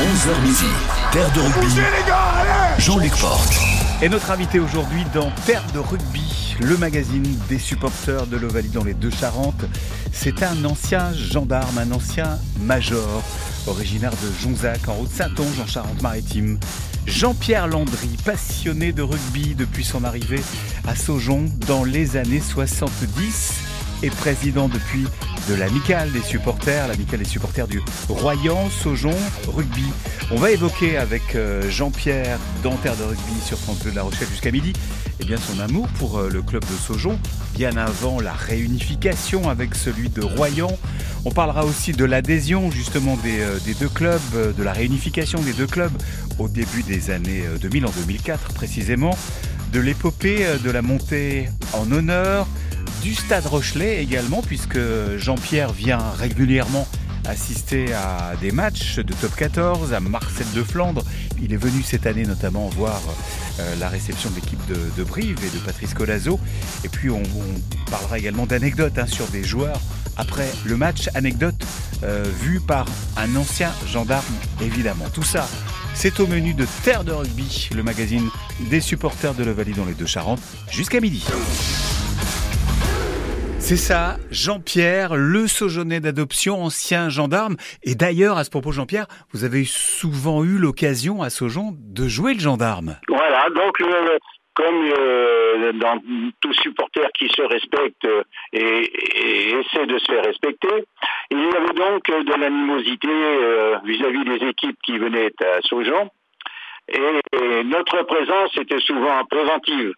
11h midi, Terre de rugby. Jean-Luc Porte. Et notre invité aujourd'hui dans Terre de rugby, le magazine des supporters de l'Ovalie dans les deux Charentes, c'est un ancien gendarme, un ancien major, originaire de Jonzac en Haute-Saintonge en Charente-Maritime. Jean-Pierre Landry, passionné de rugby depuis son arrivée à Saujon dans les années 70 et président depuis de l'amicale des supporters, l'amicale des supporters du Royan, Saujon, rugby. On va évoquer avec euh, Jean-Pierre Dentaire de rugby sur France Bleu de La Rochelle jusqu'à midi eh bien son amour pour euh, le club de Saujon, bien avant la réunification avec celui de Royan. On parlera aussi de l'adhésion justement des, euh, des, deux clubs, de la réunification des deux clubs au début des années 2000 en 2004 précisément, de l'épopée de la montée en honneur, du Stade Rochelet également, puisque Jean-Pierre vient régulièrement assister à des matchs de top 14 à Marcel de Flandre. Il est venu cette année notamment voir euh, la réception de l'équipe de, Brive et de Patrice Colazo. Et puis on, parlera également d'anecdotes hein, sur des joueurs après le match. Anecdote euh, vue par un ancien gendarme évidemment. Tout ça, c'est au menu de Terre de Rugby, le magazine des supporters de Valley dans les deux Charentes, jusqu'à midi. C'est ça, Jean-Pierre, le Saujonais d'adoption, ancien gendarme. Et d'ailleurs, à ce propos, Jean-Pierre, vous avez souvent eu l'occasion à Saujon de jouer le gendarme. Voilà, donc euh, comme euh, dans tout supporter qui se respecte euh, et, essaie de se faire respecter, il y avait donc de l'animosité vis-à-vis des équipes qui venaient à Saujon. et notre présence était souvent préventive.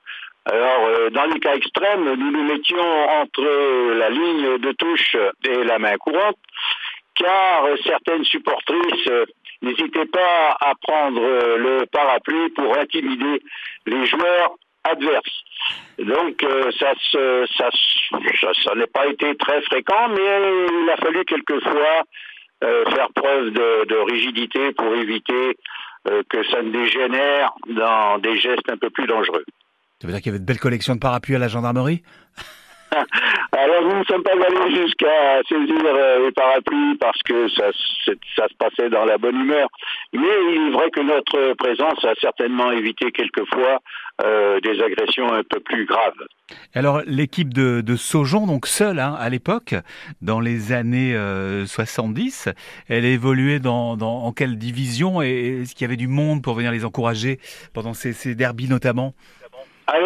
Alors, euh, dans les cas extrêmes, nous nous mettions entre la ligne de touche et la main courante, car certaines supportrices euh, n'hésitaient pas à prendre euh, le parapluie pour intimider les joueurs adverses. Donc, ça, ça, n'est pas été très fréquent, mais il a fallu quelquefois faire preuve de, de, rigidité pour éviter que ça ne dégénère dans des gestes un peu plus dangereux. Ça veut dire qu'il y avait de belles collections de parapluies à la gendarmerie? Alors nous ne sommes pas allés jusqu'à saisir euh, les parapluies parce que ça, ça, se passait dans la bonne humeur. Mais il est vrai que notre présence a certainement évité quelquefois euh, des agressions un peu plus graves. Alors l'équipe de, de, Saujon, donc seule hein, à l'époque, dans les années 70, euh, elle évoluait dans, dans, en quelle division et est-ce qu'il y avait du monde pour venir les encourager pendant ces, ces derbys notamment?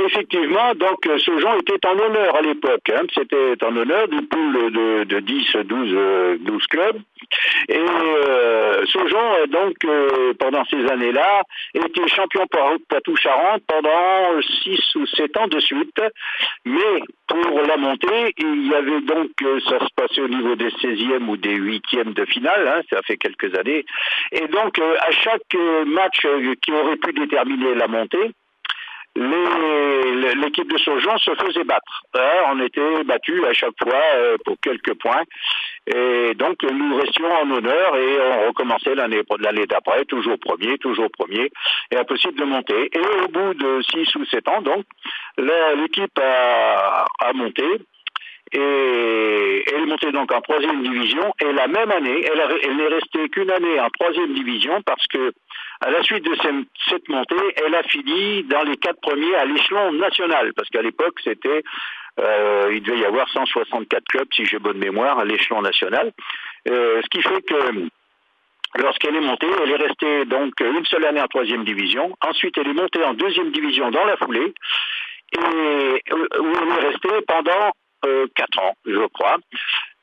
Effectivement, donc euh, Saujon était en honneur à l'époque. Hein. C'était en honneur d'une poule de, de 10, 12, 12 clubs. Et euh, Saujon, donc, euh, pendant ces années-là, était champion Poitou-Charentes pendant 6 ou 7 ans de suite. Mais pour la montée, il y avait donc, euh, ça se passait au niveau des 16e ou des 8e de finale, hein, ça fait quelques années. Et donc, à chaque match qui aurait pu déterminer la montée, l'équipe de Saujon se faisait battre. On était battus à chaque fois euh, pour quelques points. Et donc nous restions en honneur et on recommençait l'année l'année d'après, toujours premier, toujours premier, et impossible de monter. Et au bout de six ou sept ans, donc, l'équipe a, a monté et elle montait donc en troisième division. Et la même année, elle, n'est restée qu'une année en troisième division parce que à la suite de cette montée, elle a fini dans les quatre premiers à l'échelon national parce qu'à l'époque c'était euh, il devait y avoir 164 clubs, si j'ai bonne mémoire, à l'échelon national. Euh, ce qui fait que lorsqu'elle est montée, elle est restée donc une seule année en troisième division. Ensuite, elle est montée en deuxième division dans la foulée, et où elle est restée pendant euh, quatre ans, je crois.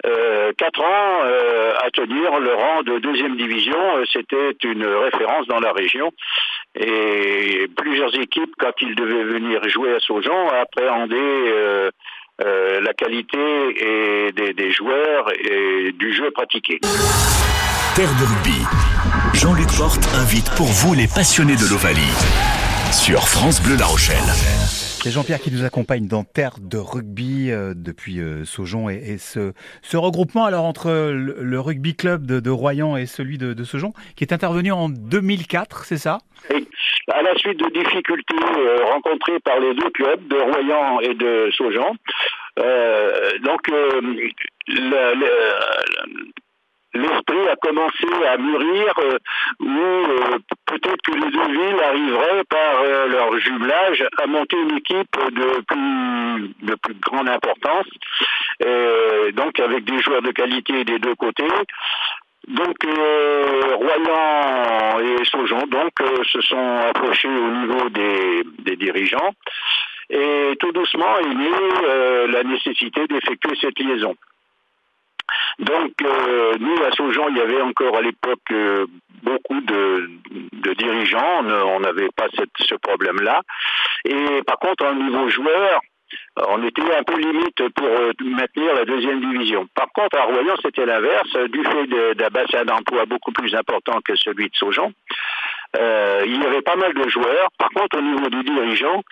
Euh, quatre ans euh, à tenir le rang de deuxième division, c'était une référence dans la région. Et plusieurs équipes, quand ils devaient venir jouer à Saujon, appréhendaient la qualité et des, joueurs et du jeu pratiqué. Terre de rugby. Jean-Luc Porte invite pour vous les passionnés de l'Ovalie sur France Bleu La Rochelle. C'est Jean-Pierre qui nous accompagne dans Terre de rugby euh, depuis euh, Saujon et, ce, regroupement. Alors entre le, rugby club de, Royan et celui de, de, Saujon qui est intervenu en 2004, c'est ça? À la suite de difficultés euh, rencontrées par les deux clubs de Royan et de Saujon, donc le, l'esprit a commencé à mûrir, euh, où euh, peut-être que les deux villes arriveraient par euh, leur jumelage à monter une équipe de plus, de plus grande importance, donc avec des joueurs de qualité des deux côtés. Donc Royan et Saujon donc se sont approchés au niveau des, dirigeants et tout doucement est née la nécessité d'effectuer cette liaison. Donc, euh, nous, à Saujon, il y avait encore à l'époque euh, beaucoup de, dirigeants. On n'avait pas ce problème-là. Et par contre, au niveau joueur, on était un peu limite pour euh, maintenir la deuxième division. Par contre, à Royan, c'était l'inverse. Du fait d'un bassin d'emploi beaucoup plus important que celui de Saujon, il y avait pas mal de joueurs. Par contre, au niveau des dirigeants,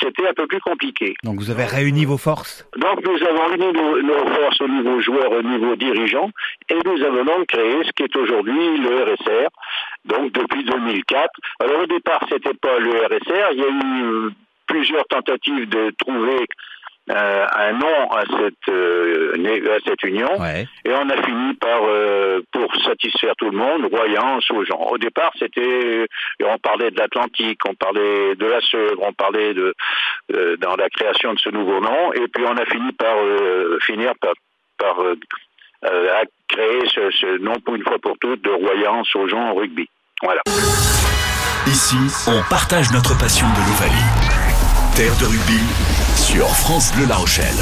c'était un peu plus compliqué. Donc vous avez réuni vos forces Donc nous avons réuni nos, forces au niveau joueur, au niveau dirigeant, et nous avons donc créé ce qui est aujourd'hui le RSR, donc depuis 2004. Alors au départ, c'était pas le RSR, il y a eu plusieurs tentatives de trouver euh, un nom à cette euh, à cette union et on a fini par euh, pour satisfaire tout le monde Royan Saujon. Au départ c'était on parlait de l'Atlantique, on parlait de la Sèvre, on parlait de dans la création de ce nouveau nom et puis on a fini par finir par, par créer ce, ce, nom pour une fois pour toutes de Royan Saujon rugby. Voilà. Ici, on partage notre passion de l'Ovalie. Terre de rugby sur France Bleu La Rochelle.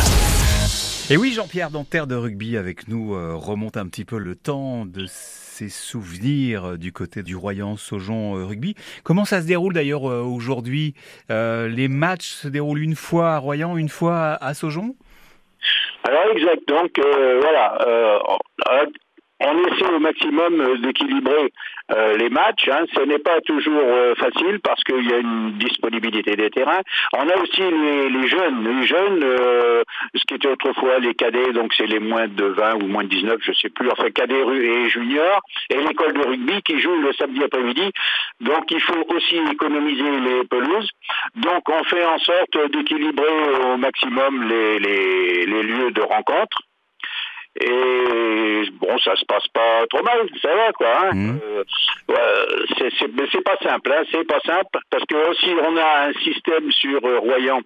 Et oui, Jean-Pierre, dans Terre de rugby avec nous, euh, remonte un petit peu le temps de ses souvenirs euh, du côté du Royan Saujon euh, Rugby. Comment ça se déroule d'ailleurs aujourd'hui Les matchs se déroulent une fois à Royan, une fois à, Saujon alors exact, donc voilà, on essaie au maximum d'équilibrer euh, les matchs. Hein, ce n'est pas toujours euh, facile parce qu'il y a une disponibilité des terrains. On a aussi les, jeunes. Les jeunes, euh, ce qui était autrefois les cadets, donc c'est les moins de 20 ou moins de 19, je sais plus, enfin cadets et juniors, et l'école de rugby qui joue le samedi après-midi. Donc il faut aussi économiser les pelouses. Donc on fait en sorte d'équilibrer au maximum les, les, les lieux de rencontre. Et bon, ça se passe pas trop mal, ça va quoi. Hein. Mmh. Euh, c'est pas simple, hein, c'est pas simple parce que aussi on a un système sur euh, Royan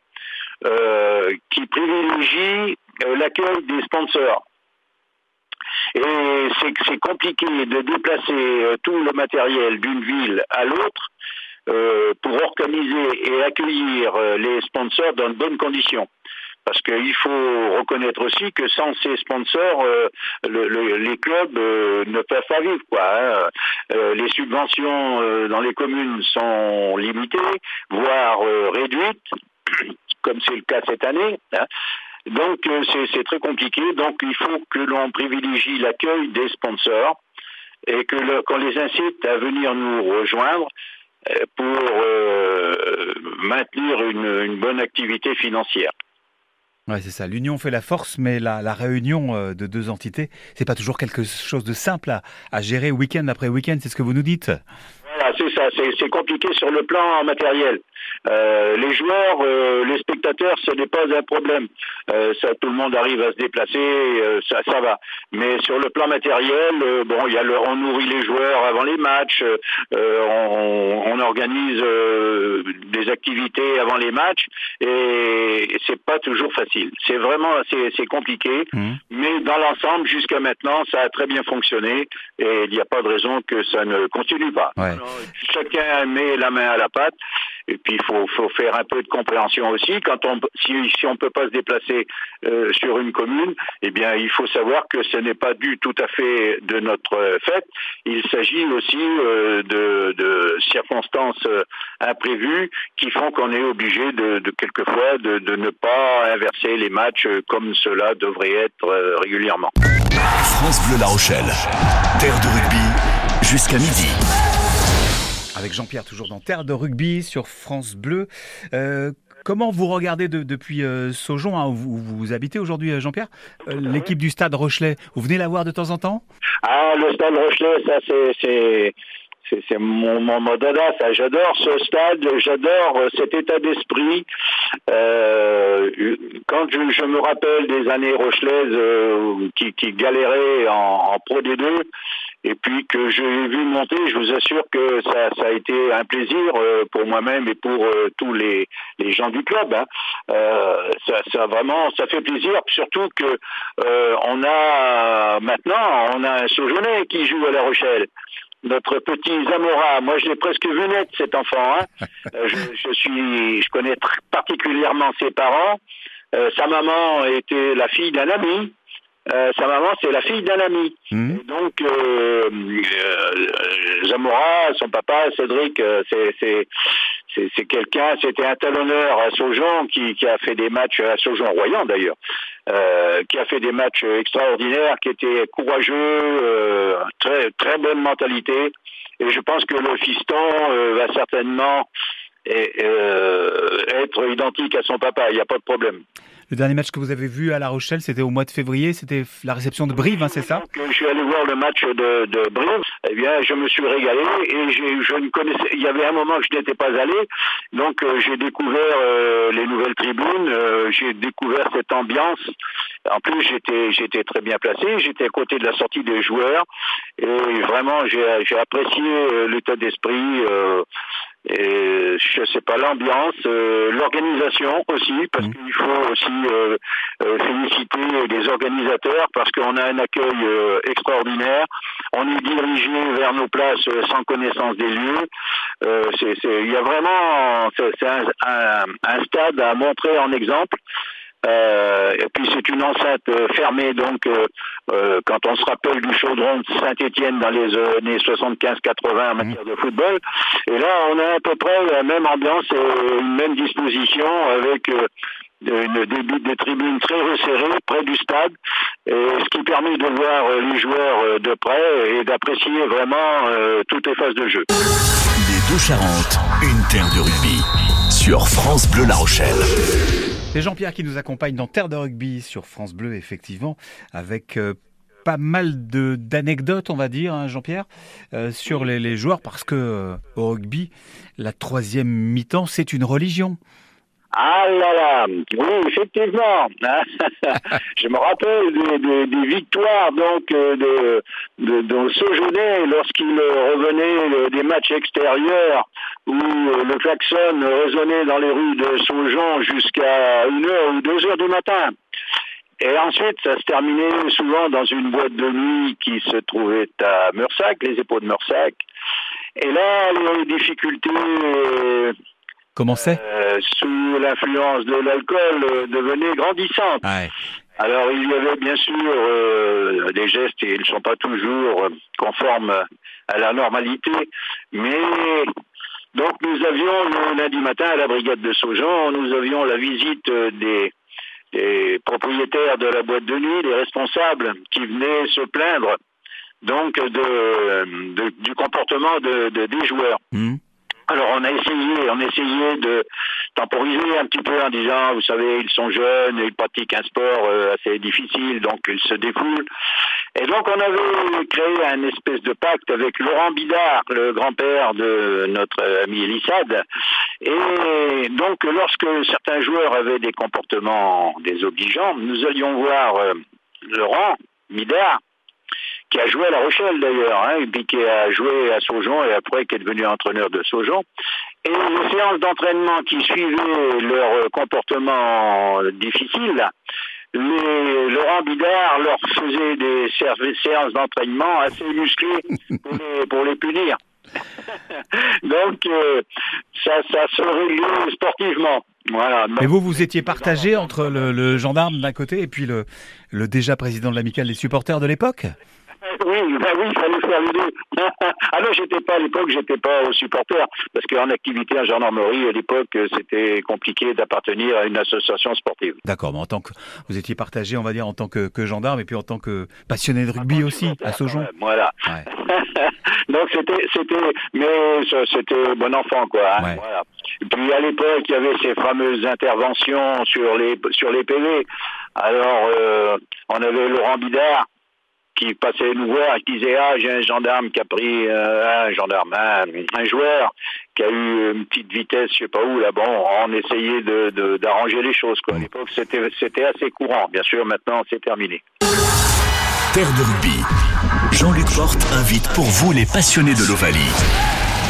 euh, qui privilégie euh, l'accueil des sponsors. Et c'est compliqué de déplacer euh, tout le matériel d'une ville à l'autre pour organiser et accueillir les sponsors dans de bonnes conditions parce qu'il faut reconnaître aussi que sans ces sponsors, euh, les clubs euh, ne peuvent pas vivre. Quoi, hein. euh, les subventions dans les communes sont limitées, voire réduites, comme c'est le cas cette année. Hein. Donc c'est très compliqué. Donc il faut que l'on privilégie l'accueil des sponsors et que qu'on les incite à venir nous rejoindre pour maintenir une bonne activité financière. Ouais, c'est ça. L'union fait la force, mais la, réunion euh, de deux entités, c'est pas toujours quelque chose de simple à gérer week-end après week-end. C'est ce que vous nous dites. Voilà, c'est ça. C'est compliqué sur le plan matériel. Euh, les joueurs, euh, les spectateurs, ce n'est pas un problème. Euh, ça, tout le monde arrive à se déplacer, euh, ça, ça va. Mais sur le plan matériel, bon, il y a le, on nourrit les joueurs avant les matchs, on, on, organise des activités avant les matchs, et c'est pas toujours facile. C'est vraiment, c'est compliqué. Mmh. Mais dans l'ensemble, jusqu'à maintenant, ça a très bien fonctionné, et il n'y a pas de raison que ça ne continue pas. Ouais. Chacun met la main à la pâte. Et puis il faut, faut, faire un peu de compréhension aussi. Quand on, si, si on peut pas se déplacer euh, sur une commune, eh bien il faut savoir que ce n'est pas dû tout à fait de notre fait. Il s'agit aussi euh, de, de, circonstances euh, imprévues qui font qu'on est obligé de, quelquefois de, de, ne pas inverser les matchs comme cela devrait être euh, régulièrement. France Bleu La Rochelle, terre de rugby jusqu'à midi avec Jean-Pierre, toujours dans Terre de rugby sur France Bleu. Euh, comment vous regardez depuis euh, Saujon, hein, où vous, habitez aujourd'hui, euh, Jean-Pierre, l'équipe du Stade Rochelet Vous venez la voir de temps en temps? Ah, le Stade Rochelet, ça c'est c'est mon, mon, mon dada, ça. J'adore ce stade, j'adore cet état d'esprit. Euh, quand je, je, me rappelle des années rochelaises euh, qui, qui galéraient en, en Pro D2, et puis que j'ai vu monter, je vous assure que ça, ça a été un plaisir euh, pour moi-même et pour euh, tous les, les, gens du club. Hein. Euh, ça, ça, vraiment, ça fait plaisir, surtout que on a maintenant, on a un Saujonais qui joue à La Rochelle notre petit Zamora. Moi, je l'ai presque vu naître cet enfant. Hein. je, je, suis, je connais particulièrement ses parents. Euh, sa maman était la fille d'un ami. Euh, sa maman, c'est la fille d'un ami. Mmh. donc, euh, euh, Zamora, son papa, Cédric, c'est c'est quelqu'un, c'était un talonneur à Saujon qui, qui, a fait des matchs à Saujon-Royan d'ailleurs, euh, qui a fait des matchs extraordinaires, qui était courageux, euh, très très bonne mentalité. Et je pense que le fiston euh, va certainement être identique à son papa. Il n'y a pas de problème. Le dernier match que vous avez vu à La Rochelle, c'était au mois de février, c'était la réception de Brive, hein, c'est ça? Je suis allé voir le match de, de, Brive. Eh bien, je me suis régalé et je ne connaissais. Il y avait un moment que je n'étais pas allé, donc euh, j'ai découvert euh, les nouvelles tribunes, euh, j'ai découvert cette ambiance. En plus, j'étais j'étais très bien placé, j'étais à côté de la sortie des joueurs et vraiment j'ai apprécié l'état d'esprit. Et je sais pas l'ambiance, euh, l'organisation aussi, parce mmh. qu'il faut aussi euh, euh, féliciter les organisateurs parce qu'on a un accueil euh, extraordinaire. On est dirigé vers nos places euh, sans connaissance des lieux. il y a vraiment, c'est un, un, un, stade à montrer en exemple. Euh, et puis c'est une enceinte euh, fermée, donc euh, euh, quand on se rappelle du chaudron de Saint-Étienne dans les années 75-80 en matière de football, et là on a à peu près la même ambiance et une même disposition avec une débit des tribunes très resserrées près du stade, et ce qui permet de voir les joueurs de près et d'apprécier vraiment toutes les phases de jeu. Les deux Charentes, une terre de rugby sur France Bleu La Rochelle. C'est Jean-Pierre qui nous accompagne dans Terre de rugby sur France Bleu, effectivement, avec euh, pas mal d'anecdotes, on va dire, hein, Jean-Pierre, euh, sur les, les, joueurs, parce que euh, au rugby, la troisième mi-temps, c'est une religion. Ah là là, oui, effectivement. je me rappelle des, des, des victoires donc de, de, de Sojourner lorsqu'il revenait des matchs extérieurs où le klaxon résonnait dans les rues de Saujon jusqu'à une heure ou deux heures du matin. Et ensuite, ça se terminait souvent dans une boîte de nuit qui se trouvait à Meursac, les épaules de Meursac. Et là, les difficultés Euh, Sous l'influence de l'alcool, euh, devenait grandissante. Ouais. Alors il y avait bien sûr euh, des gestes et ils ne sont pas toujours conformes à la normalité, mais donc nous avions le lundi matin à la brigade de Saujon, nous avions la visite des, des propriétaires de la boîte de nuit, des responsables qui venaient se plaindre donc de, de du comportement de, de des joueurs. Mmh. Alors on a essayé, on a essayé de temporiser un petit peu en disant, vous savez, ils sont jeunes, ils pratiquent un sport euh, assez difficile, donc ils se défoulent. Et donc on avait créé un espèce de pacte avec Laurent Bidard, le grand-père de notre ami Elissade. Et donc lorsque certains joueurs avaient des comportements désobligeants, nous allions voir euh, Laurent Bidard qui a joué à La Rochelle d'ailleurs, hein, et puis qui a joué à Saujon et après qui est devenu entraîneur de Saujon. Et les séances d'entraînement qui suivaient leur comportement difficile, Laurent Bidard leur faisait des séances d'entraînement assez musclées pour les, punir. Donc euh, ça, se réglait sportivement. Voilà. Mais vous, vous étiez partagé entre le, gendarme d'un côté et puis le déjà président de l'amicale des supporters de l'époque? Oui, ben oui, il fallait faire les deux. ah non, j'étais pas à l'époque, j'étais pas au supporter, parce qu'en activité en gendarmerie, à l'époque, c'était compliqué d'appartenir à une association sportive. D'accord, mais en tant que vous étiez partagé, on va dire, en tant que, que gendarme et puis en tant que passionné de rugby aussi à. Ouais, voilà. Ouais. Donc c'était, c'était, mais c'était bon enfant quoi. Hein, ouais. voilà. Et puis à l'époque, il y avait ces fameuses interventions sur les sur les PV. Alors, euh, on avait Laurent Bidard qui passaient nous voir qui disaient ah j'ai un gendarme qui a pris euh, un gendarme un, joueur qui a eu une petite vitesse je sais pas où là bon on essayait de d'arranger les choses quoi. À l'époque c'était c'était assez courant. Bien sûr maintenant c'est terminé. Terre de rugby. Jean-Luc Porte invite pour vous les passionnés de l'Ovalie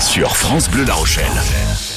sur France Bleu La Rochelle